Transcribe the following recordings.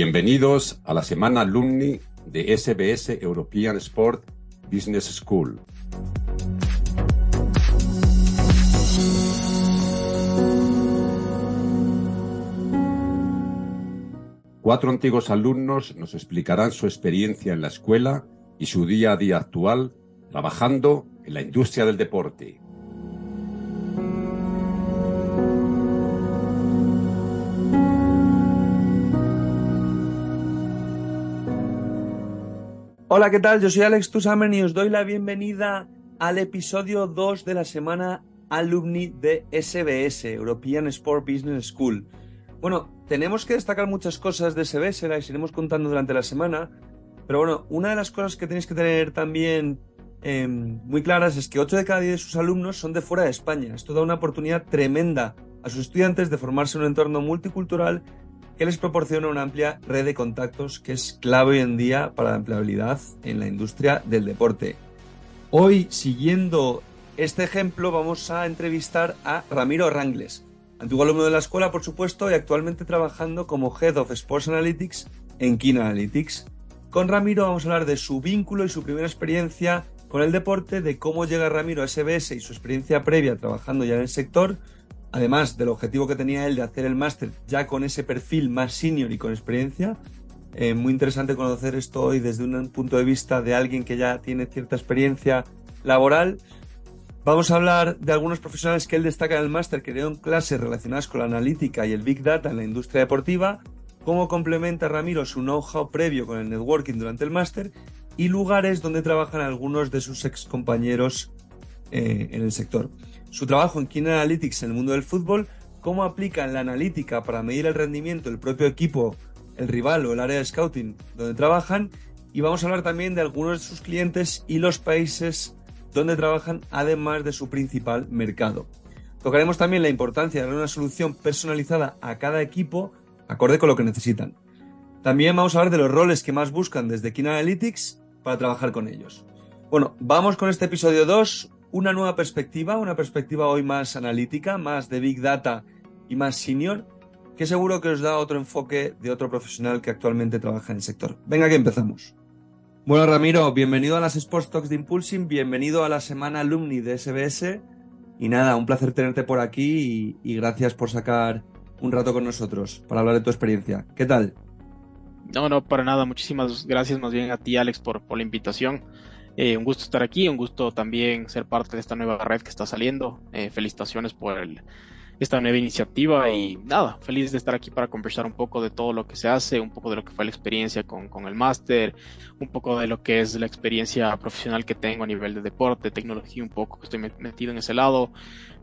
Bienvenidos a la semana alumni de SBS European Sport Business School. Cuatro antiguos alumnos nos explicarán su experiencia en la escuela y su día a día actual trabajando en la industria del deporte. Hola, ¿qué tal? Yo soy Alex Tusamen y os doy la bienvenida al episodio 2 de la semana alumni de SBS, European Sport Business School. Bueno, tenemos que destacar muchas cosas de SBS, las iremos contando durante la semana, pero bueno, una de las cosas que tenéis que tener también em, muy claras es que 8 de cada 10 de sus alumnos son de fuera de España. Esto da una oportunidad tremenda a sus estudiantes de formarse en un entorno multicultural que les proporciona una amplia red de contactos que es clave hoy en día para la empleabilidad en la industria del deporte. Hoy, siguiendo este ejemplo, vamos a entrevistar a Ramiro Rangles, antiguo alumno de la escuela, por supuesto, y actualmente trabajando como Head of Sports Analytics en Keen Analytics. Con Ramiro vamos a hablar de su vínculo y su primera experiencia con el deporte, de cómo llega Ramiro a SBS y su experiencia previa trabajando ya en el sector, además del objetivo que tenía él de hacer el máster ya con ese perfil más senior y con experiencia. Eh, muy interesante conocer esto hoy desde un punto de vista de alguien que ya tiene cierta experiencia laboral. Vamos a hablar de algunos profesionales que él destaca en el máster que dieron clases relacionadas con la analítica y el big data en la industria deportiva, cómo complementa Ramiro su know-how previo con el networking durante el máster y lugares donde trabajan algunos de sus ex compañeros eh, en el sector su trabajo en Keen Analytics en el mundo del fútbol, cómo aplican la analítica para medir el rendimiento del propio equipo, el rival o el área de scouting donde trabajan, y vamos a hablar también de algunos de sus clientes y los países donde trabajan, además de su principal mercado. Tocaremos también la importancia de dar una solución personalizada a cada equipo acorde con lo que necesitan. También vamos a hablar de los roles que más buscan desde Keen Analytics para trabajar con ellos. Bueno, vamos con este episodio 2, una nueva perspectiva, una perspectiva hoy más analítica, más de Big Data y más senior, que seguro que os da otro enfoque de otro profesional que actualmente trabaja en el sector. Venga que empezamos. Bueno, Ramiro, bienvenido a las Sports Talks de Impulsing, bienvenido a la semana alumni de SBS. Y nada, un placer tenerte por aquí y, gracias por sacar un rato con nosotros para hablar de tu experiencia. ¿Qué tal? No, no, para nada. Muchísimas gracias más bien a ti, Alex, por, por la invitación. Eh, un gusto estar aquí, un gusto también ser parte de esta nueva red que está saliendo. Eh, felicitaciones por esta nueva iniciativa y nada, feliz de estar aquí para conversar un poco de todo lo que se hace, un poco de lo que fue la experiencia con, el máster, un poco de lo que es la experiencia profesional que tengo a nivel de deporte, tecnología, un poco que estoy metido en ese lado,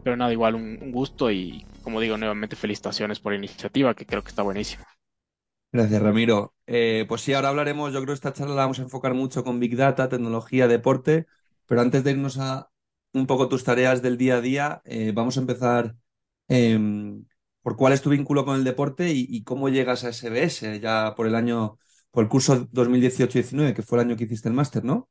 pero nada, igual un gusto y como digo nuevamente felicitaciones por la iniciativa que creo que está buenísima. Gracias, Ramiro. Eh, pues sí, ahora hablaremos, yo creo que esta charla la vamos a enfocar mucho con Big Data, tecnología, deporte, pero antes de irnos a un poco tus tareas del día a día, eh, vamos a empezar em, por cuál es tu vínculo con el deporte y, cómo llegas a SBS ya por el año, por el curso 2018-19, que fue el año que hiciste el máster, ¿no?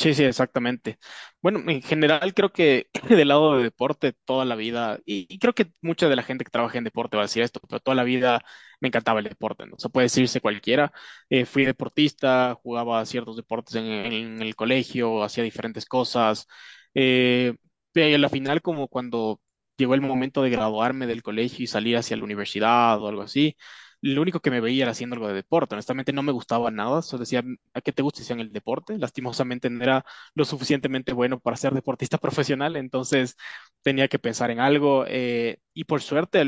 Sí, sí, exactamente. Bueno, en general creo que del lado de deporte toda la vida, y, creo que mucha de la gente que trabaja en deporte va a decir esto, pero toda la vida me encantaba el deporte, ¿no? O sea, puede decirse cualquiera. Eh, fui deportista, jugaba ciertos deportes en, el colegio, hacía diferentes cosas. Eh, pero a la final, como cuando llegó el momento de graduarme del colegio y salir hacia la universidad o algo así, lo único que me veía era haciendo algo de deporte. Honestamente no me gustaba nada. Solo decía, ¿a qué te gusta? en el deporte. Lastimosamente no era lo suficientemente bueno para ser deportista profesional, entonces tenía que pensar en algo. Eh, y por suerte,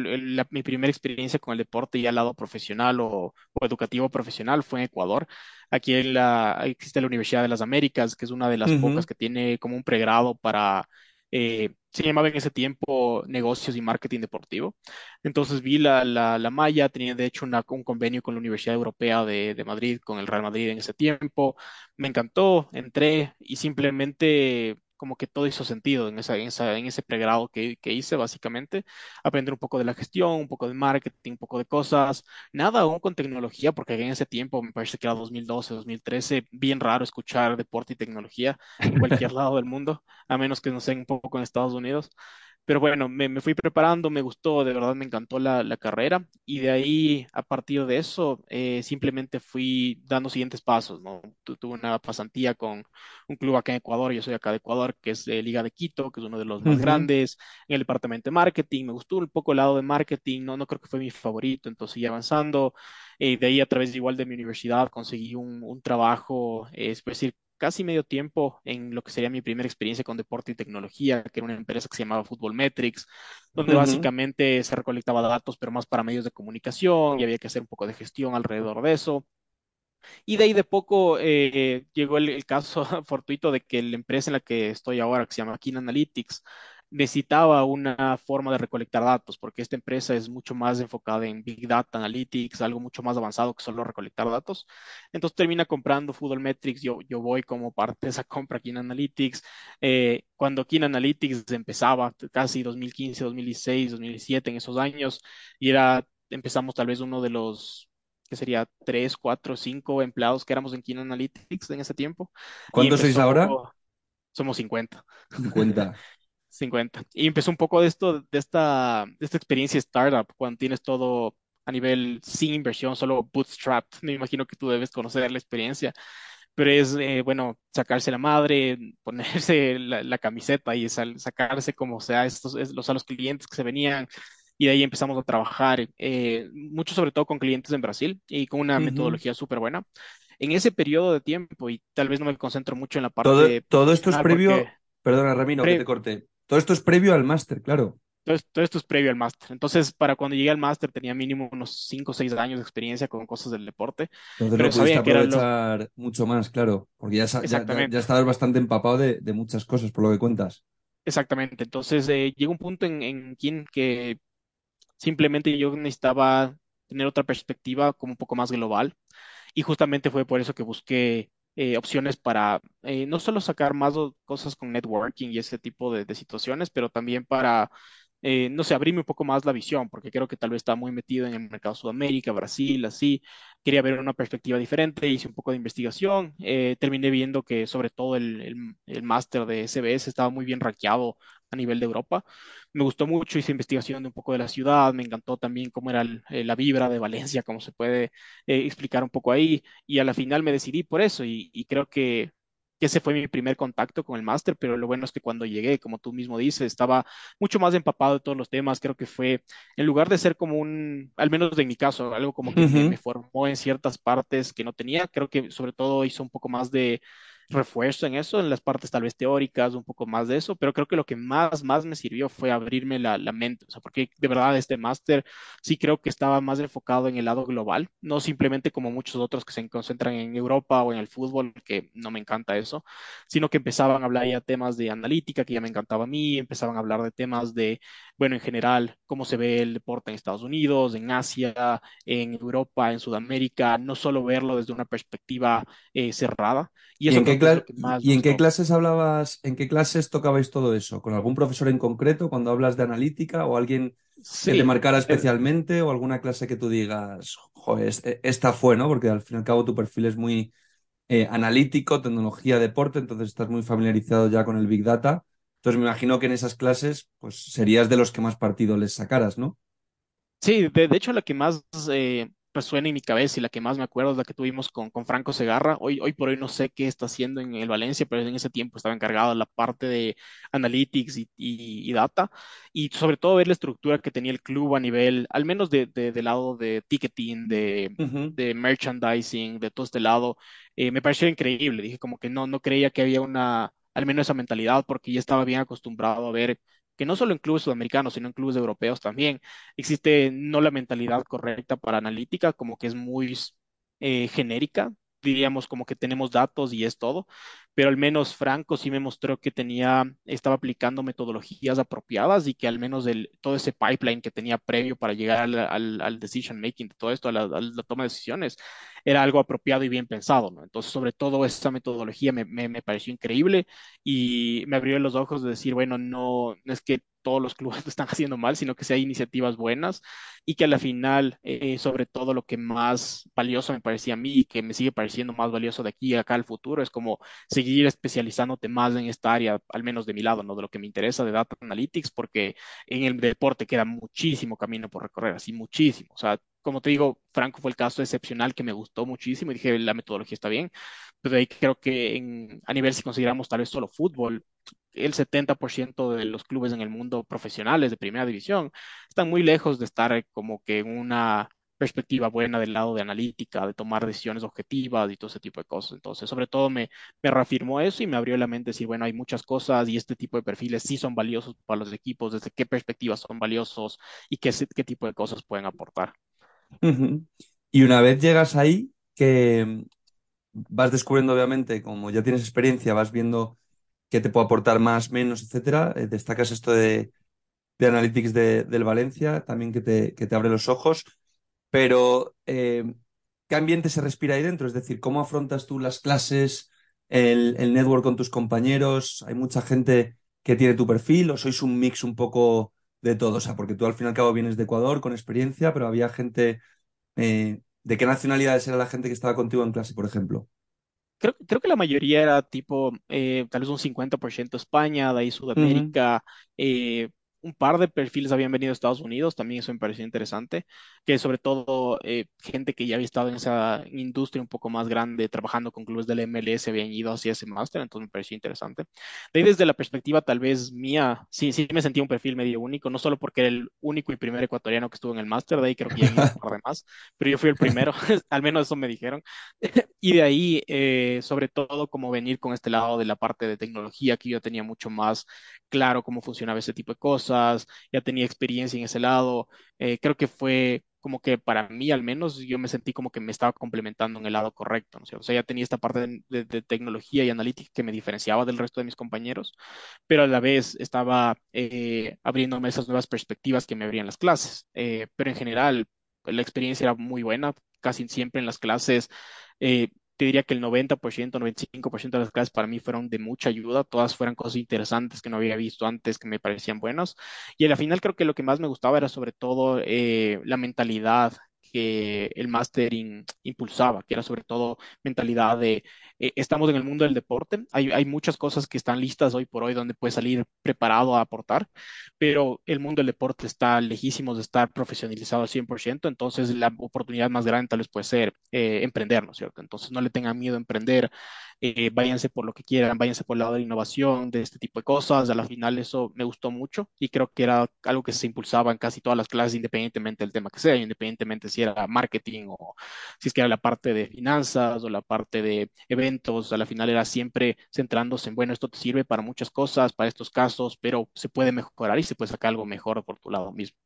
mi primera experiencia con el deporte ya al lado profesional o, educativo profesional fue en Ecuador. Aquí en la, existe la Universidad de las Américas, que es una de las pocas que tiene como un pregrado para eh, se llamaba en ese tiempo negocios y marketing deportivo. Entonces vi la, la, la malla, tenía de hecho un convenio con la Universidad Europea de, de, Madrid, con el Real Madrid en ese tiempo. Me encantó, entré y simplemente como que todo hizo sentido en, esa, en, esa, en ese pregrado que, que, hice, básicamente. Aprender un poco de la gestión, un poco de marketing, un poco de cosas. Nada aún con tecnología, porque en ese tiempo, me parece que era 2012, 2013, bien raro escuchar deporte y tecnología en cualquier lado del mundo, a menos que no sea un poco en Estados Unidos. Pero bueno, me, me fui preparando, me gustó, de verdad me encantó la, la carrera y de ahí, a partir de eso, eh, simplemente fui dando siguientes pasos, ¿no? Tu- Tuve una pasantía con un club acá en Ecuador, yo soy acá de Ecuador, que es eh, Liga de Quito, que es uno de los más grandes, en el departamento de marketing, me gustó un poco el lado de marketing, no, no creo que fue mi favorito, entonces seguí avanzando, eh, de ahí a través de igual de mi universidad conseguí un, un trabajo, eh, es decir, casi medio tiempo en lo que sería mi primera experiencia con deporte y tecnología, que era una empresa que se llamaba Football Metrics, donde básicamente se recolectaba datos, pero más para medios de comunicación y había que hacer un poco de gestión alrededor de eso. Y de ahí de poco eh, llegó el, el caso fortuito de que la empresa en la que estoy ahora, que se llama Keen Analytics, necesitaba una forma de recolectar datos, porque esta empresa es mucho más enfocada en Big Data Analytics, algo mucho más avanzado que solo recolectar datos. Entonces termina comprando Football Metrics, yo, yo voy como parte de esa compra Keen Analytics. Eh, cuando Keen Analytics empezaba, casi 2015, 2016, 2017, en esos años, y era, empezamos tal vez uno de los que sería tres, cuatro, cinco empleados que éramos en Keen Analytics en ese tiempo, ¿Cuántos sois ahora? somos 50. 50. 50. Y empezó un poco de esto, de esta, de esta experiencia startup, cuando tienes todo a nivel sin inversión, solo bootstrap. Me imagino que tú debes conocer la experiencia, pero es, eh, bueno, sacarse la madre, ponerse la, la camiseta y sal- sacarse como sea estos, es- los, a los clientes que se venían. Y de ahí empezamos a trabajar, eh, mucho sobre todo con clientes en Brasil y con una Ujú. metodología súper buena. En ese periodo de tiempo, y tal vez no me concentro mucho en la Todo, parte todo esto es profesional porque previo, perdona, Ramiro, que te pre- corte. Todo esto es previo al máster, claro. Todo, todo esto es previo al máster. Entonces, para cuando llegué al máster tenía mínimo unos 5 o 6 años de experiencia con cosas del deporte, Entonces lo pero pudiste sabía que eran los... aprovechar mucho más, claro, porque ya, ya, ya, ya Exactamente, estabas bastante empapado de, de muchas cosas, por lo que cuentas. exactamente. Entonces, eh, llegó un punto en, en Kin que simplemente yo necesitaba tener otra perspectiva como un poco más global y justamente fue por eso que busqué eh, opciones para eh, no solo sacar más cosas con networking y ese tipo de, de situaciones, pero también para, eh, no sé, abrirme un poco más la visión, porque creo que tal vez estaba muy metido en el mercado Sudamérica, Brasil, así. Quería ver una perspectiva diferente, hice un poco de investigación, eh, terminé viendo que sobre todo el, el, el máster de SBS estaba muy bien rankeado a nivel de Europa. Me gustó mucho, hice investigación de un poco de la ciudad, me encantó también cómo era eh, la vibra de Valencia, cómo se puede explicar un poco ahí y a la final me decidí por eso y, creo que ese fue mi primer contacto con el máster, pero lo bueno es que cuando llegué, como tú mismo dices, estaba mucho más empapado de todos los temas, creo que fue, en lugar de ser como un, al menos en mi caso, algo como que me, formó en ciertas partes que no tenía, creo que sobre todo hizo un poco más de refuerzo en eso, en las partes tal vez teóricas, un poco más de eso, pero creo que lo que más, más me sirvió fue abrirme la, la mente, porque de verdad este máster sí creo que estaba más enfocado en el lado global, no simplemente como muchos otros que se concentran en Europa o en el fútbol, que no me encanta eso, sino que empezaban a hablar ya temas de analítica, que ya me encantaba a mí, empezaban a hablar de temas de, bueno, en general, cómo se ve el deporte en Estados Unidos, en Asia, en Europa, en Sudamérica, no solo verlo desde una perspectiva eh, cerrada, y ¿Y eso en qué cla- más y en clases hablabas, en qué clases tocabais todo eso? ¿Con algún profesor en concreto cuando hablas de analítica o alguien que te Sí, marcara eh, especialmente o alguna clase que tú digas, joder, e- esta fue, ¿no? Porque al fin y al cabo tu perfil es muy eh, analítico, tecnología, deporte, entonces estás muy familiarizado ya con el Big Data. Entonces me imagino que en esas clases pues serías de los que más partido les sacaras, ¿no? Sí, de, de hecho la que más eh, resuena en mi cabeza y la que más me acuerdo es la que tuvimos con, con Franco Segarra. Hoy, hoy por hoy no sé qué está haciendo en el Valencia, pero en ese tiempo estaba encargado de la parte de analytics y, y- y data y sobre todo ver la estructura que tenía el club a nivel, al menos de, de- del lado de ticketing, de, de merchandising, de todo este lado. eh, me pareció increíble. Dije como que no, no creía que había una, al menos esa mentalidad, porque ya estaba bien acostumbrado a ver que no solo en clubes sudamericanos, sino en clubes europeos también existe no la mentalidad correcta para analítica, como que es muy eh, genérica, diríamos como que tenemos datos y es todo, pero al menos Franco sí me mostró que tenía, estaba aplicando metodologías apropiadas y que al menos el, todo ese pipeline que tenía previo para llegar al, al, al decision making de todo esto, a la, a la toma de decisiones, era algo apropiado y bien pensado, ¿no? Entonces, sobre todo esa metodología me, me, me pareció increíble y me abrió los ojos de decir, bueno, no, no es que todos los clubes lo están haciendo mal, sino que hay iniciativas buenas y que a la final, eh, sobre todo lo que más valioso me parecía a mí y que me sigue pareciendo más valioso de aquí a acá al futuro, es como seguir especializándote más en esta área, al menos de mi lado, ¿no? De lo que me interesa de Data Analytics, porque en el deporte queda muchísimo camino por recorrer, así muchísimo. O sea, como te digo, Franco fue el caso excepcional que me gustó muchísimo y dije, la metodología está bien, pero ahí creo que a nivel, si consideramos tal vez solo fútbol, el 70% de los clubes en el mundo profesionales de primera división están muy lejos de estar como que en una perspectiva buena del lado de analítica, de tomar decisiones objetivas y todo ese tipo de cosas. Entonces, sobre todo me, me reafirmó eso y me abrió la mente decir, bueno, hay muchas cosas y este tipo de perfiles sí son valiosos para los equipos, desde qué perspectivas son valiosos y qué, qué tipo de cosas pueden aportar. Y una vez llegas ahí, que vas descubriendo, obviamente, como ya tienes experiencia, vas viendo qué te puede aportar más, menos, etcétera. Eh, destacas esto de, de Analytics de, del Valencia, también que te, que te abre los ojos. Pero, eh, ¿qué ambiente se respira ahí dentro? Es decir, ¿cómo afrontas tú las clases, el, el network con tus compañeros? ¿Hay mucha gente que tiene tu perfil o sois un mix un poco de todo? O sea, porque tú al fin y al cabo vienes de Ecuador con experiencia, pero había gente... Eh, ¿De qué nacionalidades era la gente que estaba contigo en clase, por ejemplo? Creo, creo que la mayoría era tipo, eh, tal vez un 50% España, de ahí Sudamérica, eh, un par de perfiles habían venido a Estados Unidos, también eso me pareció interesante, que sobre todo eh, gente que ya había estado en esa industria un poco más grande, trabajando con clubes del MLS, habían ido hacia ese máster, entonces me pareció interesante. De ahí desde la perspectiva tal vez mía, sí, sí me sentía un perfil medio único, no solo porque era el único y primer ecuatoriano que estuvo en el máster, de ahí creo que ya un par de más, pero yo fui el primero, al menos eso me dijeron. y de ahí, eh, sobre todo, como venir con este lado de la parte de tecnología, que yo tenía mucho más claro cómo funcionaba ese tipo de cosas, ya tenía experiencia en ese lado. Eh, creo que fue como que para mí al menos yo me sentí como que me estaba complementando en el lado correcto. O sea, ya tenía esta parte de, tecnología y analítica que me diferenciaba del resto de mis compañeros, pero a la vez estaba eh, abriéndome esas nuevas perspectivas que me abrían las clases. Eh, pero en general, la experiencia era muy buena, casi siempre en las clases eh, te diría que el 90%, 95% de las clases para mí fueron de mucha ayuda, todas fueron cosas interesantes que no había visto antes, que me parecían buenas. Y al final creo que lo que más me gustaba era sobre todo eh, la mentalidad que el máster impulsaba, que era sobre todo mentalidad de eh, estamos en el mundo del deporte, hay, hay, muchas cosas que están listas hoy por hoy donde puedes salir preparado a aportar, pero el mundo del deporte está lejísimo de estar profesionalizado al 100%, entonces la oportunidad más grande tal vez puede ser eh, emprender, ¿no es cierto? Entonces no le tengan miedo a emprender, eh, váyanse por lo que quieran, váyanse por el lado de innovación, de este tipo de cosas. A la final eso me gustó mucho y creo que era algo que se impulsaba en casi todas las clases, independientemente del tema que sea, independientemente si era marketing o si es que era la parte de finanzas o la parte de eventos. A la final era siempre centrándose en, bueno, esto te sirve para muchas cosas, para estos casos, pero se puede mejorar y se puede sacar algo mejor por tu lado mismo.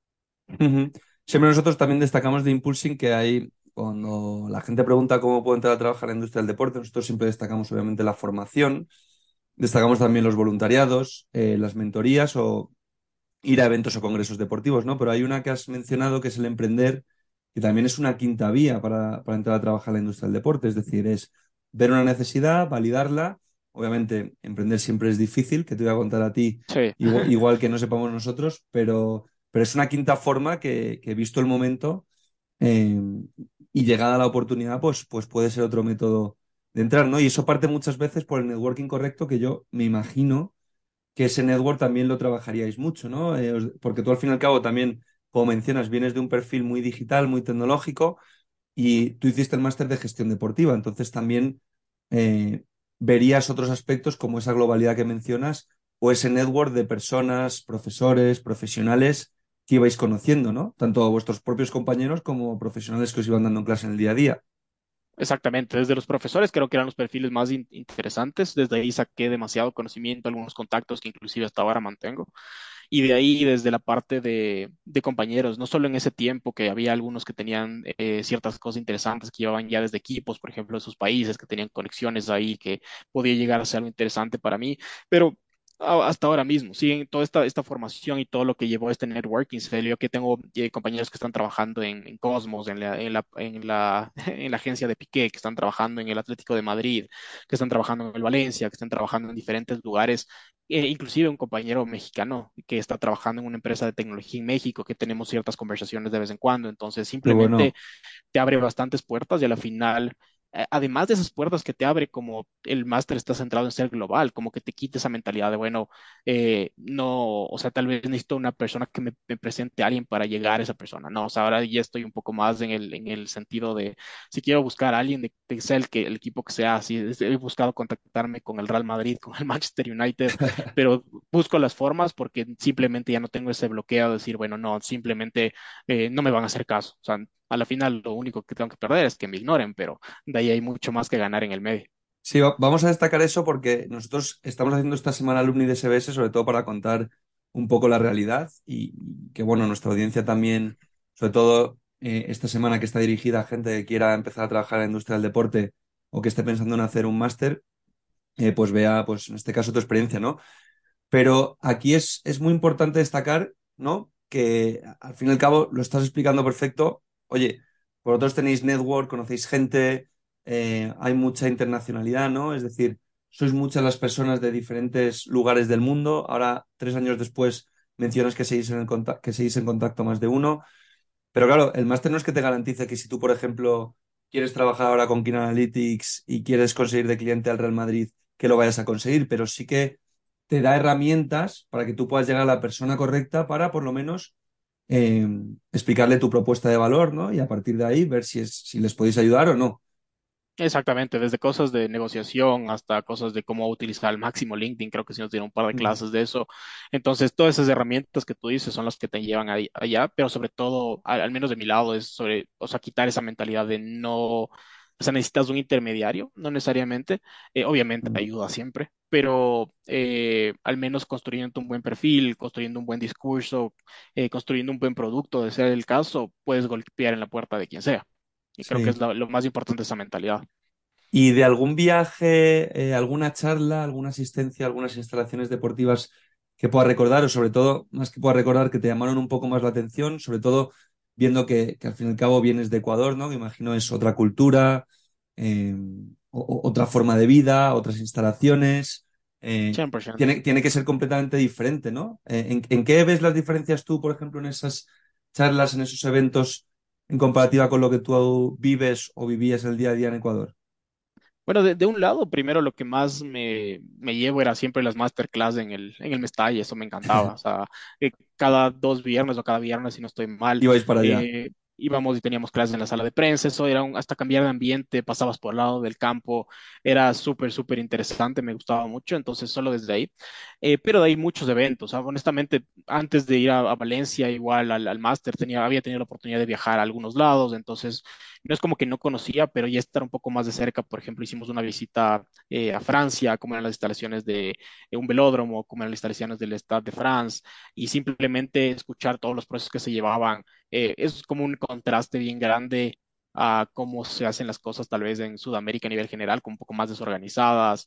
Siempre nosotros también destacamos de Impulsing que hay cuando la gente pregunta cómo puedo entrar a trabajar en la industria del deporte, nosotros siempre destacamos obviamente la formación, destacamos también los voluntariados, eh, las mentorías o ir a eventos o congresos deportivos, ¿no? Pero hay una que has mencionado que es el emprender, que también es una quinta vía para, para entrar a trabajar en la industria del deporte, es decir, es ver una necesidad, validarla. Obviamente, emprender siempre es difícil, que te voy a contar a ti, igual, que no sepamos nosotros, pero, pero es una quinta forma que, que visto el momento, eh, y llegada la oportunidad, pues, pues puede ser otro método de entrar, ¿no? Y eso parte muchas veces por el networking correcto, que yo me imagino que ese network también lo trabajaríais mucho, ¿no? Eh, porque tú al fin y al cabo también, como mencionas, vienes de un perfil muy digital, muy tecnológico, y tú hiciste el máster de gestión deportiva, entonces también eh, verías otros aspectos como esa globalidad que mencionas o ese network de personas, profesores, profesionales que ibais conociendo, ¿no? Tanto a vuestros propios compañeros como profesionales que os iban dando en clase en el día a día. Exactamente, desde los profesores creo que eran los perfiles más interesantes, desde ahí saqué demasiado conocimiento, algunos contactos que inclusive hasta ahora mantengo, y de ahí desde la parte de, compañeros, no solo en ese tiempo que había algunos que tenían eh, ciertas cosas interesantes que llevaban ya desde equipos, por ejemplo, de sus países, que tenían conexiones ahí, que podía llegar a ser algo interesante para mí, pero hasta ahora mismo, sí, toda esta, esta formación y todo lo que llevó este networking, se yo que tengo eh, compañeros que están trabajando en, Cosmos, en la, en, la, en, la, en la agencia de Piqué, que están trabajando en el Atlético de Madrid, que están trabajando en el Valencia, que están trabajando en diferentes lugares, e inclusive un compañero mexicano que está trabajando en una empresa de tecnología en México, que tenemos ciertas conversaciones de vez en cuando, entonces simplemente te abre bastantes puertas y a la final eh, además de esas puertas que te abre, como el máster está centrado en ser global, como que te quite esa mentalidad de, bueno, eh, no, o sea, tal vez necesito una persona que me, presente a alguien para llegar a esa persona, no, o sea, ahora ya estoy un poco más en el, en el sentido de, si quiero buscar a alguien de, que sea el, que, el equipo que sea, si he buscado contactarme con el Real Madrid, con el Manchester United, pero busco las formas porque simplemente ya no tengo ese bloqueo de decir, bueno, no, simplemente eh, no me van a hacer caso, o sea, a la final lo único que tengo que perder es que me ignoren, pero de ahí hay mucho más que ganar en el medio. Sí, vamos a destacar eso porque nosotros estamos haciendo esta semana alumni de SBS sobre todo para contar un poco la realidad y que, bueno, nuestra audiencia también, sobre todo eh, esta semana que está dirigida a gente que quiera empezar a trabajar en la industria del deporte o que esté pensando en hacer un máster, eh, pues vea, pues en este caso, tu experiencia, ¿no? Pero aquí es, es muy importante destacar, ¿no? Que al fin y al cabo lo estás explicando perfecto, oye, vosotros tenéis network, conocéis gente, eh, hay mucha internacionalidad, ¿no? Es decir, sois muchas las personas de diferentes lugares del mundo. Ahora, tres años después, mencionas que seguís en, que seguís en contacto más de uno. Pero claro, el máster no es que te garantice que si tú, por ejemplo, quieres trabajar ahora con Kin Analytics y quieres conseguir de cliente al Real Madrid, que lo vayas a conseguir, pero sí que te da herramientas para que tú puedas llegar a la persona correcta para, por lo menos, Em, explicarle tu propuesta de valor, ¿no? Y a partir de ahí ver si, es, si les podéis ayudar o no. Exactamente, desde cosas de negociación hasta cosas de cómo utilizar al máximo LinkedIn, creo que sí nos dieron un par de clases de eso. Entonces, todas esas herramientas que tú dices son las que te llevan allá, pero sobre todo, al, menos de mi lado, es sobre, o sea, quitar esa mentalidad de no, o sea, necesitas un intermediario, no necesariamente. Eh, obviamente ayuda siempre, pero eh, al menos construyendo un buen perfil, construyendo un buen discurso, eh, construyendo un buen producto, de ser el caso, puedes golpear en la puerta de quien sea. Y creo que es lo, más importante esa mentalidad. ¿Y de algún viaje, alguna charla, alguna asistencia, algunas instalaciones deportivas que pueda recordar, o sobre todo, más que pueda recordar, que te llamaron un poco más la atención, sobre todo viendo que, al fin y al cabo vienes de Ecuador, ¿no? Que imagino es otra cultura, eh, otra forma de vida, otras instalaciones. Eh, tiene, tiene, que ser completamente diferente, ¿no? Eh, ¿en, qué ves las diferencias tú, por ejemplo, en esas charlas, en esos eventos, en comparativa con lo que tú vives o vivías el día a día en Ecuador? Bueno, de, un lado, primero lo que más me, llevo era siempre las masterclass en el, en el Mestalla, eso me encantaba. O sea, eh, cada dos viernes o cada viernes, si no estoy mal. Ibais para allá. Eh, íbamos y teníamos clases en la sala de prensa, eso era hasta cambiar de ambiente, pasabas por el lado del campo, era súper, súper interesante, me gustaba mucho, entonces solo desde ahí. Eh, pero de ahí muchos eventos, honestamente, antes de ir a, Valencia, igual al, al máster, tenía, había tenido la oportunidad de viajar a algunos lados, entonces no es como que no conocía, pero ya estar un poco más de cerca, por ejemplo, hicimos una visita eh, a Francia, como eran las instalaciones de, un velódromo, como eran las instalaciones del Stade de France, y simplemente escuchar todos los procesos que se llevaban eh, es como un contraste bien grande a cómo se hacen las cosas tal vez en Sudamérica a nivel general, con un poco más desorganizadas.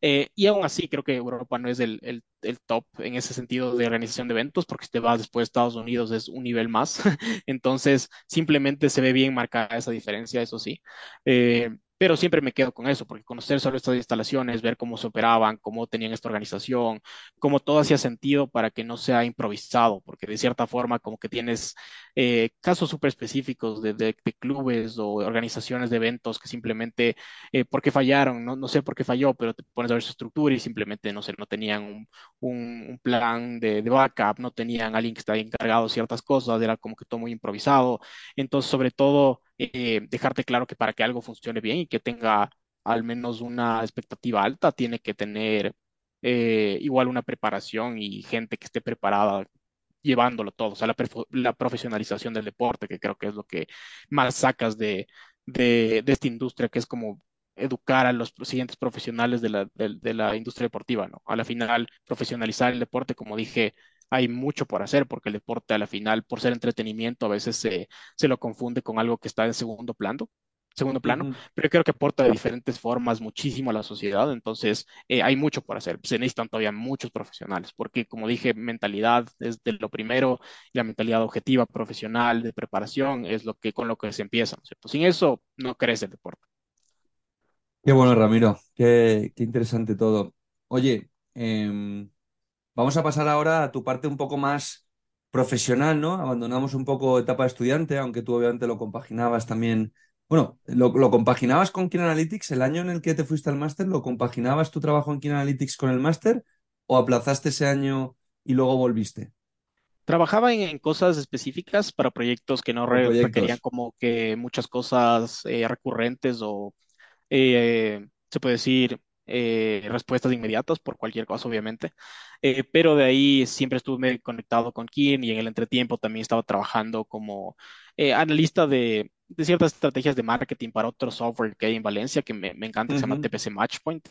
Eh, y aún así, creo que Europa no es el, el, top en ese sentido de organización de eventos, porque si te vas después de Estados Unidos es un nivel más. Entonces, simplemente se ve bien marcada esa diferencia, eso sí. Eh, pero siempre me quedo con eso, porque conocer sobre estas instalaciones, ver cómo se operaban, cómo tenían esta organización, cómo todo hacía sentido para que no sea improvisado, porque de cierta forma como que tienes eh, casos súper específicos de, clubes o organizaciones de eventos que simplemente, eh, porque fallaron, no, no sé por qué falló, pero te pones a ver su estructura y simplemente, no sé, no tenían un, plan de, de, backup, no tenían alguien que estaba encargado de ciertas cosas, era como que todo muy improvisado. Entonces, sobre todo eh, dejarte claro que para que algo funcione bien y que tenga al menos una expectativa alta, tiene que tener eh, igual una preparación y gente que esté preparada llevándolo todo, o sea, la, profesionalización del deporte, que creo que es lo que más sacas de, de, esta industria, que es como educar a los siguientes profesionales de la, de la industria deportiva, ¿no? A la final, profesionalizar el deporte, como dije, hay mucho por hacer porque el deporte a la final, por ser entretenimiento, a veces se, se lo confunde con algo que está en segundo plano segundo plano, pero creo que aporta de diferentes formas muchísimo a la sociedad, entonces eh, hay mucho por hacer, se necesitan todavía muchos profesionales, porque como dije, mentalidad es de lo primero, y la mentalidad objetiva, profesional, de preparación, es lo que con lo que se empieza, ¿cierto? Sin eso no crece el deporte. Qué bueno, Ramiro, qué, qué interesante todo. Oye, eh, Vamos a pasar ahora a tu parte un poco más profesional, ¿no? Abandonamos un poco etapa de estudiante, aunque tú obviamente lo compaginabas también Bueno, ¿lo, lo compaginabas con Keen Analytics el año en el que te fuiste al máster? ¿Lo compaginabas tu trabajo en Keen Analytics con el máster o aplazaste ese año y luego volviste? Trabajaba en, en cosas específicas para proyectos que no requerían como que muchas cosas eh, recurrentes o eh, se puede decir eh, respuestas inmediatas por cualquier cosa, obviamente. Eh, pero de ahí siempre estuve conectado con Keen y en el entretiempo también estaba trabajando como eh, analista de, de ciertas estrategias de marketing para otro software que hay en Valencia que me, me encanta, que se llama. TPC Matchpoint.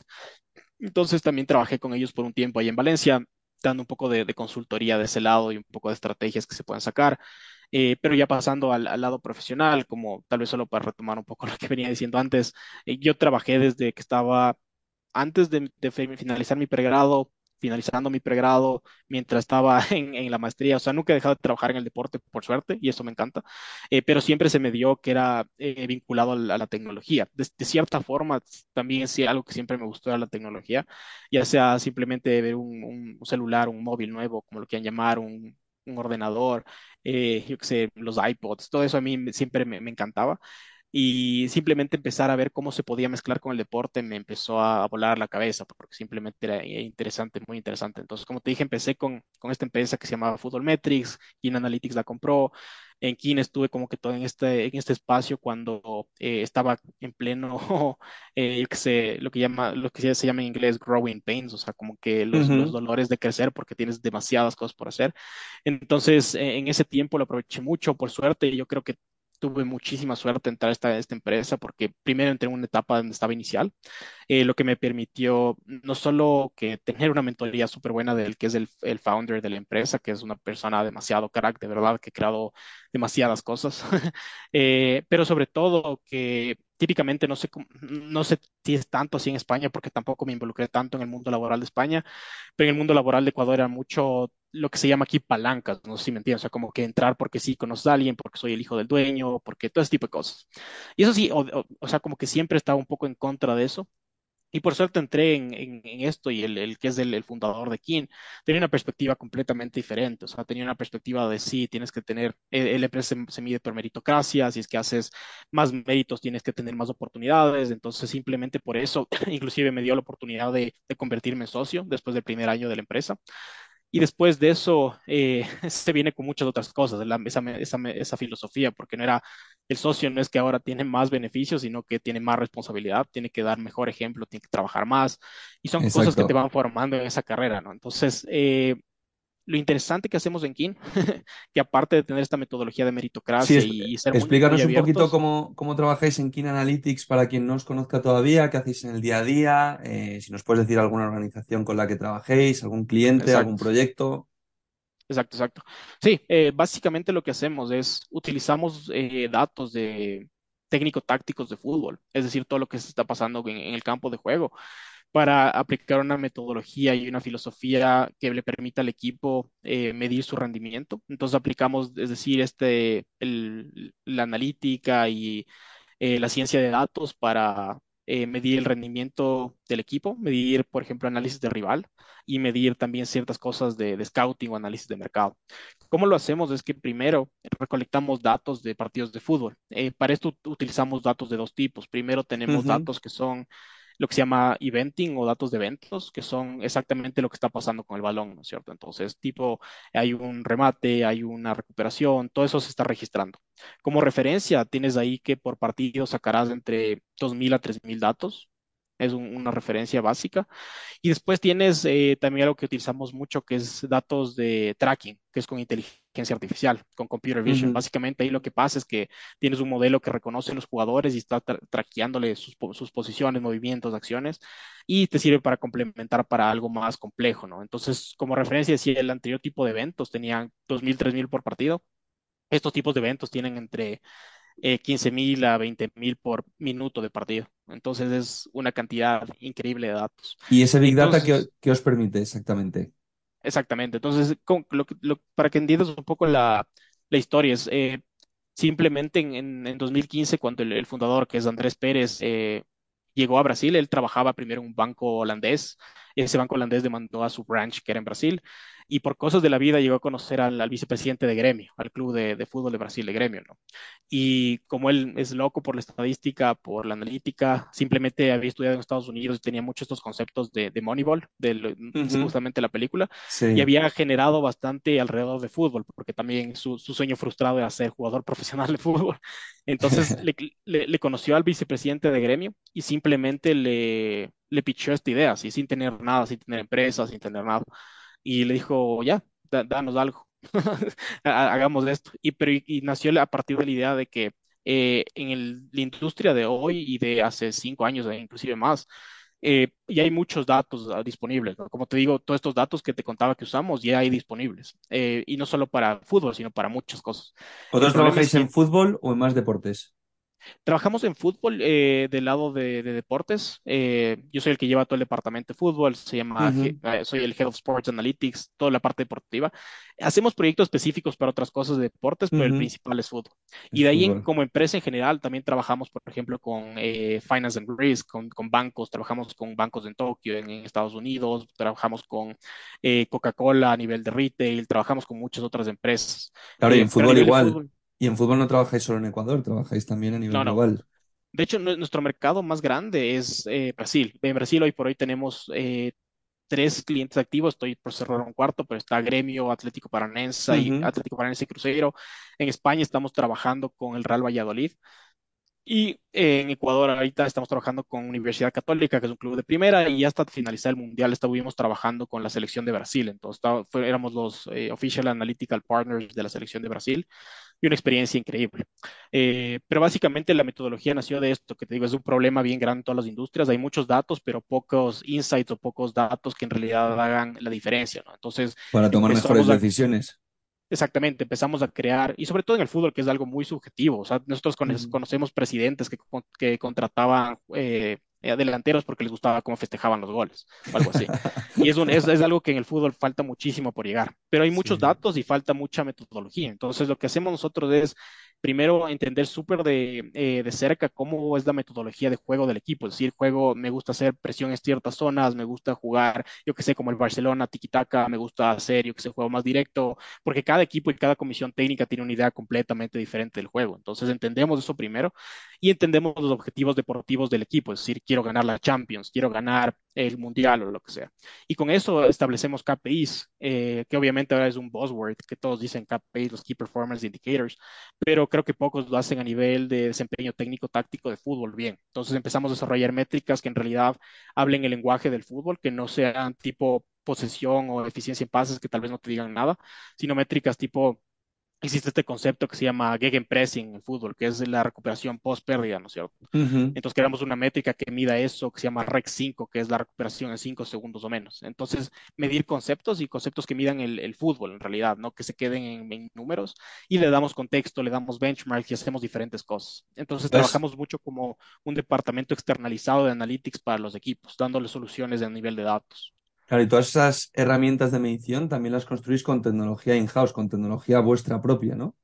Entonces también trabajé con ellos por un tiempo ahí en Valencia, dando un poco de, de consultoría de ese lado y un poco de estrategias que se pueden sacar. Eh, pero ya pasando al, al lado profesional, como tal vez solo para retomar un poco lo que venía diciendo antes, eh, yo trabajé desde que estaba antes de, de fi- finalizar mi pregrado, finalizando mi pregrado, mientras estaba en, en la maestría. O sea, nunca he dejado de trabajar en el deporte, por suerte, y eso me encanta. Eh, pero siempre se me dio que era eh, vinculado a la, a la tecnología. De, de cierta forma, también sí, algo que siempre me gustó era la tecnología, ya sea simplemente ver un, un celular, un móvil nuevo, como lo quieran llamar, un un ordenador, eh, yo qué sé, los iPods, todo eso a mí siempre me, me encantaba y simplemente empezar a ver cómo se podía mezclar con el deporte me empezó a, volar la cabeza, porque simplemente era interesante, muy interesante. Entonces, como te dije, empecé con, con esta empresa que se llamaba Football Metrics, Keen Analytics la compró, en Keen estuve como que todo en este, en este espacio cuando eh, estaba en pleno, eh, qué sé, lo que llama, lo que se llama en inglés growing pains, o sea, como que los, dolores de crecer porque tienes demasiadas cosas por hacer. Entonces, eh, en ese tiempo lo aproveché mucho, por suerte, y yo creo que tuve muchísima suerte en entrar a esta, esta empresa porque primero entré en una etapa donde estaba inicial, eh, lo que me permitió no solo que tener una mentoría súper buena del que es el, el founder de la empresa, que es una persona demasiado crack, de verdad, que ha creado demasiadas cosas, eh, pero sobre todo que típicamente no sé, no sé si es tanto así en España porque tampoco me involucré tanto en el mundo laboral de España, pero en el mundo laboral de Ecuador era mucho lo que se llama aquí palancas, no sé si me entiendes, o sea, como que entrar porque sí conoces a alguien, porque soy el hijo del dueño, porque todo ese tipo de cosas. Y eso sí, o, o- o sea, como que siempre estaba un poco en contra de eso. Y por suerte entré en, en- en esto y el, el que es el, el fundador de Kin tenía una perspectiva completamente diferente. O sea, tenía una perspectiva de sí, tienes que tener, el, empresa se, se mide por meritocracia, si es que haces más méritos tienes que tener más oportunidades. Entonces, simplemente por eso, inclusive me dio la oportunidad de, de convertirme en socio después del primer año de la empresa. Y después de eso, eh, se viene con muchas otras cosas, la- esa, esa, esa filosofía, porque no era, el socio no es que ahora tiene más beneficios, sino que tiene más responsabilidad, tiene que dar mejor ejemplo, tiene que trabajar más, y son cosas que te van formando en esa carrera, ¿no? Entonces, eh, lo interesante que hacemos en Kin, que aparte de tener esta metodología de meritocracia y, y ser muy, muy explícanos un poquito cómo, cómo trabajáis en Keen Analytics para quien no os conozca todavía, qué hacéis en el día a día, eh, si nos puedes decir alguna organización con la que trabajéis, algún cliente, algún proyecto. Exacto, exacto. Sí, eh, básicamente lo que hacemos es utilizamos eh, datos de técnico-tácticos de fútbol, es decir, todo lo que se está pasando en, el campo de juego, para aplicar una metodología y una filosofía que le permita al equipo eh, medir su rendimiento. Entonces aplicamos, es decir, este, la analítica y la ciencia de datos para eh, medir el rendimiento del equipo, medir, por ejemplo, análisis de rival y medir también ciertas cosas de, de scouting o análisis de mercado. ¿Cómo lo hacemos? Es que primero recolectamos datos de partidos de fútbol. Eh, para esto ut- utilizamos datos de dos tipos. Primero tenemos datos que son lo que se llama eventing o datos de eventos, que son exactamente lo que está pasando con el balón, ¿no es cierto? Entonces, tipo, hay un remate, hay una recuperación, todo eso se está registrando. Como referencia, tienes ahí que por partido sacarás entre 2.000 a 3.000 datos. Es un- una referencia básica. Y después tienes eh, también algo que utilizamos mucho, que es datos de tracking, que es con inteligencia artificial, con computer vision. Básicamente ahí lo que pasa es que tienes un modelo que reconoce los jugadores y está tra traqueándole sus, po- sus posiciones, movimientos, acciones, y te sirve para complementar para algo más complejo, ¿no? Entonces, como referencia, decía el anterior tipo de eventos tenían 2.000, 3.000 por partido. Estos tipos de eventos tienen entre eh, 15.000 a 20.000 por minuto de partido. Entonces es una cantidad increíble de datos. ¿Y ese Big Data qué, Entonces, qué os permite exactamente? Exactamente. Entonces, con- lo lo- para que entiendas un poco la, la historia, es eh, simplemente en, en, en 2015, cuando el, el fundador, que es Andrés Pérez, eh, llegó a Brasil, él trabajaba primero en un banco holandés. Ese banco holandés demandó a su branch, que era en Brasil. Y por cosas de la vida llegó a conocer al, vicepresidente de Gremio, al club de, fútbol de Brasil de Gremio, ¿no? Y como él es loco por la estadística, por la analítica, simplemente había estudiado en Estados Unidos y tenía muchos estos conceptos de, Moneyball, de justamente la película, y había generado bastante alrededor de fútbol, porque también su, sueño frustrado era ser jugador profesional de fútbol. Entonces le, conoció al vicepresidente de Gremio y simplemente le, le pichó esta idea, así, sin tener nada, sin tener empresas, sin tener nada y le dijo, ya, danos algo, hagamos esto. Y, pero, y, nació a partir de la idea de que eh, en la industria de hoy y de hace cinco años, e inclusive más, eh, ya hay muchos datos ah, disponibles. Como te digo, todos estos datos que te contaba que usamos ya hay disponibles. Eh, y no solo para fútbol, sino para muchas cosas. ¿Vosotros trabajáis en fútbol o en más deportes? Trabajamos en fútbol eh, del lado de, deportes. Eh, yo soy el que lleva todo el departamento de fútbol, se llama, eh, soy el Head of Sports Analytics, toda la parte deportiva. Hacemos proyectos específicos para otras cosas de deportes, pero el principal es fútbol. y de ahí, como empresa en general, también trabajamos, por ejemplo, con Finance and Risk, con, bancos, trabajamos con bancos en Tokio, en, Estados Unidos, trabajamos con Coca-Cola a nivel de retail, trabajamos con muchas otras empresas. Claro, y en fútbol igual. Y en fútbol no trabajáis solo en Ecuador, trabajáis también a nivel global. De hecho, nuestro mercado más grande es eh, Brasil. En Brasil hoy por hoy tenemos eh, tres clientes activos, estoy por cerrar un cuarto, pero está Gremio, Atlético Paranense y Atlético Paranense y Cruzeiro. En España estamos trabajando con el Real Valladolid. Y en Ecuador ahorita estamos trabajando con Universidad Católica, que es un club de primera, y hasta finalizar el Mundial estuvimos trabajando con la selección de Brasil. Entonces éramos los eh, Official Analytical Partners de la selección de Brasil y una experiencia increíble. Eh, pero básicamente la metodología nació de esto, que te digo, es un problema bien grande en todas las industrias. Hay muchos datos, pero pocos insights o pocos datos que en realidad hagan la diferencia. ¿no? Entonces, para tomar mejores decisiones. Exactamente, empezamos a crear, y sobre todo en el fútbol, que es algo muy subjetivo. O sea, nosotros conocemos presidentes que, que contrataban eh, eh, delanteros porque les gustaba cómo festejaban los goles, o algo así. Y es, un, es, es, algo que en el fútbol falta muchísimo por llegar, pero hay muchos datos y falta mucha metodología. Entonces, lo que hacemos nosotros es primero entender súper de, eh, de, cerca cómo es la metodología de juego del equipo. Es decir, juego, me gusta hacer presión en ciertas zonas, me gusta jugar, yo que sé, como el Barcelona, tiki-taka, me gusta hacer, yo que sé, juego más directo, porque cada equipo y cada comisión técnica tiene una idea completamente diferente del juego. Entonces entendemos eso primero y entendemos los objetivos deportivos del equipo. Es decir, quiero ganar la Champions, quiero ganar el Mundial o lo que sea. Y con eso establecemos KPIs, eh, que obviamente ahora es un buzzword, que todos dicen KPIs, los Key Performance Indicators, pero creo que pocos lo hacen a nivel de desempeño técnico táctico de fútbol bien. Entonces empezamos a desarrollar métricas que en realidad hablen el lenguaje del fútbol, que no sean tipo posesión o eficiencia en pases, que tal vez no te digan nada, sino métricas tipo existe este concepto que se llama gegenpressing en el fútbol, que es la recuperación post pérdida, ¿no es cierto? Entonces creamos una métrica que mida eso, que se llama REC 5, que es la recuperación en 5 segundos o menos. Entonces, medir conceptos y conceptos que midan el, fútbol en realidad, ¿no? Que se queden en, números y le damos contexto, le damos benchmarks y hacemos diferentes cosas. Entonces, trabajamos mucho como un departamento externalizado de analytics para los equipos, dándole soluciones a nivel de datos. Claro, y todas esas herramientas de medición también las construís con tecnología in-house, con tecnología vuestra propia, ¿no?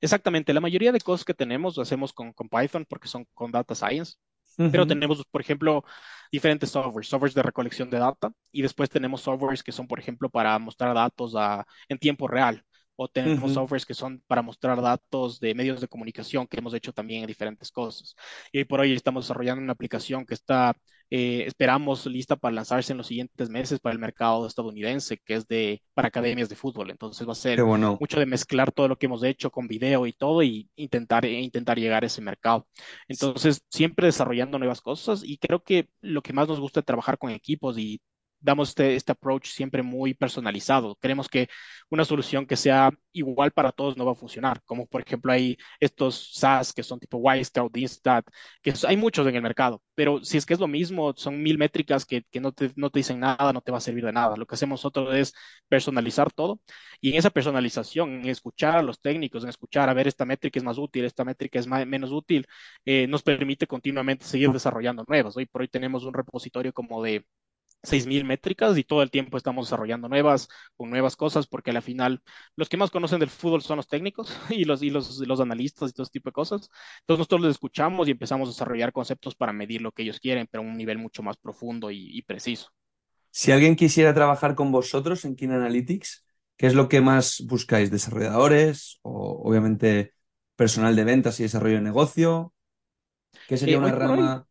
Exactamente, la mayoría de cosas que tenemos lo hacemos con, Python porque son con data science, pero tenemos, por ejemplo, diferentes softwares, softwares de recolección de data y después tenemos softwares que son, por ejemplo, para mostrar datos en tiempo real o tenemos softwares que son para mostrar datos de medios de comunicación que hemos hecho también en diferentes cosas. Y hoy por hoy estamos desarrollando una aplicación que está, eh, esperamos, lista para lanzarse en los siguientes meses para el mercado estadounidense, que es de para academias de fútbol. Entonces va a ser mucho de mezclar todo lo que hemos hecho con video y todo y intentar, e intentar llegar a ese mercado. Entonces, siempre desarrollando nuevas cosas y creo que lo que más nos gusta es trabajar con equipos y damos este, este, approach siempre muy personalizado. Creemos que una solución que sea igual para todos no va a funcionar, como por ejemplo hay estos SaaS que son tipo Wisecout, Instat, que hay muchos en el mercado, pero si es que es lo mismo, son mil métricas que, no, te, no te dicen nada, no te va a servir de nada. Lo que hacemos nosotros es personalizar todo y en esa personalización, en escuchar a los técnicos, en escuchar a ver esta métrica es más útil, esta métrica es menos útil, eh, nos permite continuamente seguir desarrollando nuevas. Hoy por hoy tenemos un repositorio como de 6.000 métricas y todo el tiempo estamos desarrollando nuevas, con nuevas cosas, porque al final los que más conocen del fútbol son los técnicos y los, y los, los analistas y todo ese tipo de cosas. Entonces nosotros les escuchamos y empezamos a desarrollar conceptos para medir lo que ellos quieren, pero a un nivel mucho más profundo y, preciso. Si alguien quisiera trabajar con vosotros en Kin Analytics, ¿qué es lo que más buscáis? ¿Desarrolladores o obviamente personal de ventas y desarrollo de negocio? ¿Qué sería Eh, una hoy, rama?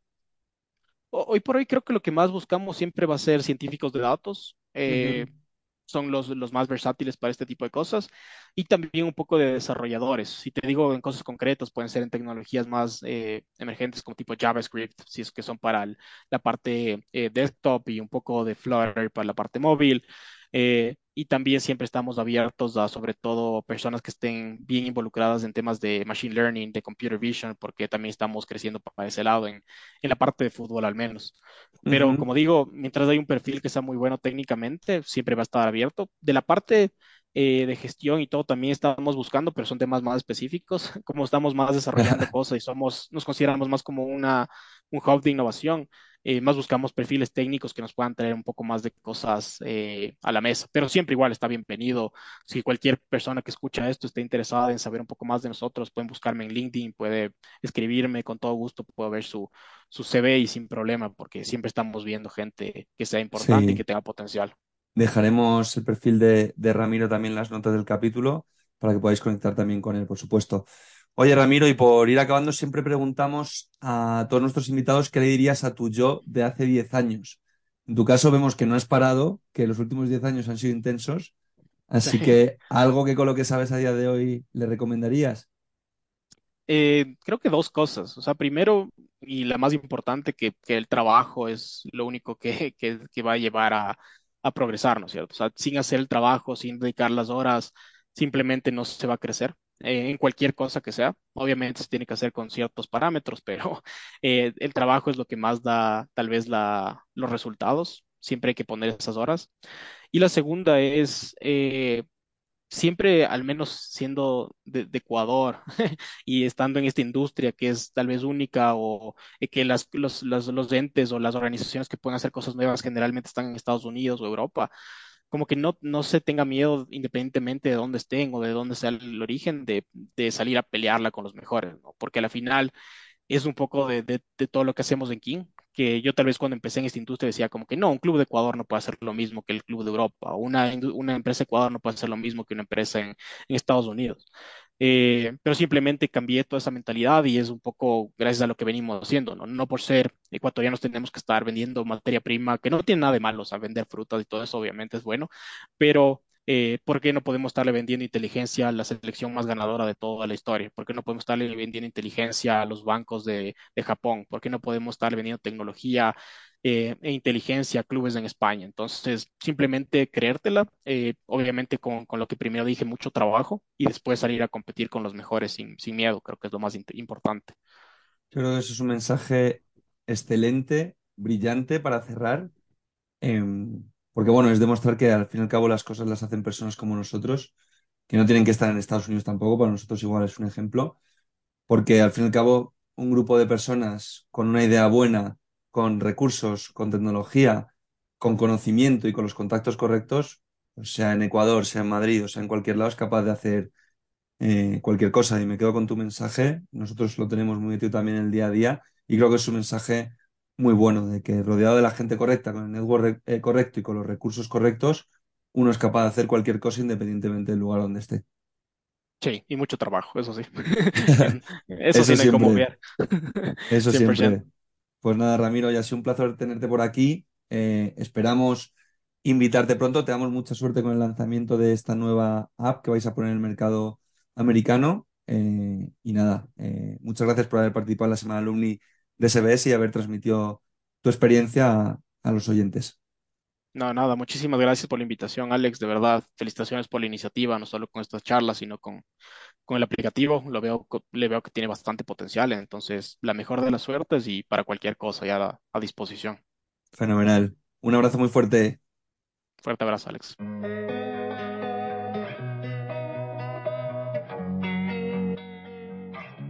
Hoy por hoy creo que lo que más buscamos siempre va a ser científicos de datos. Eh, son los, los más versátiles para este tipo de cosas y también un poco de desarrolladores. Si te digo en cosas concretas, pueden ser en tecnologías más eh, emergentes como tipo JavaScript, si es que son para el- la parte eh, desktop y un poco de Flutter para la parte móvil. Eh, y también siempre estamos abiertos a, sobre todo, personas que estén bien involucradas en temas de machine learning, de computer vision, porque también estamos creciendo para ese lado, en, en la parte de fútbol al menos. Pero ujú. como digo, mientras hay un perfil que sea muy bueno técnicamente, siempre va a estar abierto. De la parte eh, de gestión y todo también estamos buscando, pero son temas más específicos. Como estamos más desarrollando cosas y somos, nos consideramos más como una, un hub de innovación, eh, más buscamos perfiles técnicos que nos puedan traer un poco más de cosas eh, a la mesa. Pero siempre igual está bienvenido. Si cualquier persona que escucha esto está interesada en saber un poco más de nosotros, pueden buscarme en LinkedIn, puede escribirme con todo gusto, puedo ver su su CV y sin problema, porque siempre estamos viendo gente que sea importante y que tenga potencial. dejaremos el perfil de, de Ramiro también en las notas del capítulo para que podáis conectar también con él, por supuesto. Oye, Ramiro, y por ir acabando, siempre preguntamos a todos nuestros invitados qué le dirías a tu yo de hace 10 años. En tu caso vemos que no has parado, que los últimos 10 años han sido intensos, así que algo que con lo que sabes a día de hoy le recomendarías. Eh, creo que dos cosas. O sea, primero, y la más importante, que, que el trabajo es lo único que, que, que va a llevar a, a progresar, ¿no es cierto? O sea, sin hacer el trabajo, sin dedicar las horas, simplemente no se va a crecer. Eh, en cualquier cosa que sea. Obviamente se tiene que hacer con ciertos parámetros, pero eh, el trabajo es lo que más da tal vez la, los resultados. Siempre hay que poner esas horas. Y la segunda es eh, siempre, al menos siendo de, de Ecuador y estando en esta industria que es tal vez única o eh, que las, los, los, los entes o las organizaciones que pueden hacer cosas nuevas generalmente están en Estados Unidos o Europa, como que no, no se tenga miedo independientemente de dónde estén o de dónde sea el origen de, de salir a pelearla con los mejores, ¿no? Porque al final es un poco de, de, todo lo que hacemos en King, que yo tal vez cuando empecé en esta industria decía como que no, un club de Ecuador no puede hacer lo mismo que el club de Europa, una, una empresa de Ecuador no puede hacer lo mismo que una empresa en, en Estados Unidos. Eh, pero simplemente cambié toda esa mentalidad y es un poco gracias a lo que venimos haciendo, ¿no? No por ser ecuatorianos tenemos que estar vendiendo materia prima, que no tiene nada de malo, o sea, vender frutas y todo eso obviamente es bueno, pero eh, ¿por qué no podemos estarle vendiendo inteligencia a la selección más ganadora de toda la historia? ¿Por qué no podemos estarle vendiendo inteligencia a los bancos de, Japón? ¿Por qué no podemos estarle vendiendo tecnología eh, e inteligencia a clubes en España? Entonces, simplemente creértela, eh, obviamente con, con lo que primero dije, mucho trabajo y después salir a competir con los mejores sin, sin miedo, creo que es lo más importante. Creo que eso es un mensaje excelente, brillante para cerrar. Porque bueno, es demostrar que al fin y al cabo las cosas las hacen personas como nosotros, que no tienen que estar en Estados Unidos tampoco, para nosotros igual es un ejemplo, porque al fin y al cabo un grupo de personas con una idea buena, con recursos, con tecnología, con conocimiento y con los contactos correctos, o sea en Ecuador, sea en Madrid, o sea en cualquier lado, es capaz de hacer eh, cualquier cosa. Y me quedo con tu mensaje, nosotros lo tenemos muy metido también en el día a día, y creo que es un mensaje muy bueno, de que rodeado de la gente correcta, con el network eh, correcto y con los recursos correctos, uno es capaz de hacer cualquier cosa independientemente del lugar donde esté. Sí, y mucho trabajo, eso sí. Eso Eso sí, no hay cómo siempre, obviar. eso 100%. siempre. Pues nada, Ramiro, ya ha sido un placer tenerte por aquí. Eh, esperamos invitarte pronto. Te damos mucha suerte con el lanzamiento de esta nueva app que vais a poner en el mercado americano. Eh, y nada, eh, muchas gracias por haber participado en la Semana Alumni de SBS y haber transmitido tu experiencia a, a los oyentes. No, nada, muchísimas gracias por la invitación, Alex. De verdad, felicitaciones por la iniciativa, no solo con estas charlas, sino con, con el aplicativo. Lo veo, le veo que tiene bastante potencial, entonces la mejor de las suertes y para cualquier cosa ya a, a disposición. Fenomenal. Un abrazo muy fuerte. Fuerte abrazo, Alex.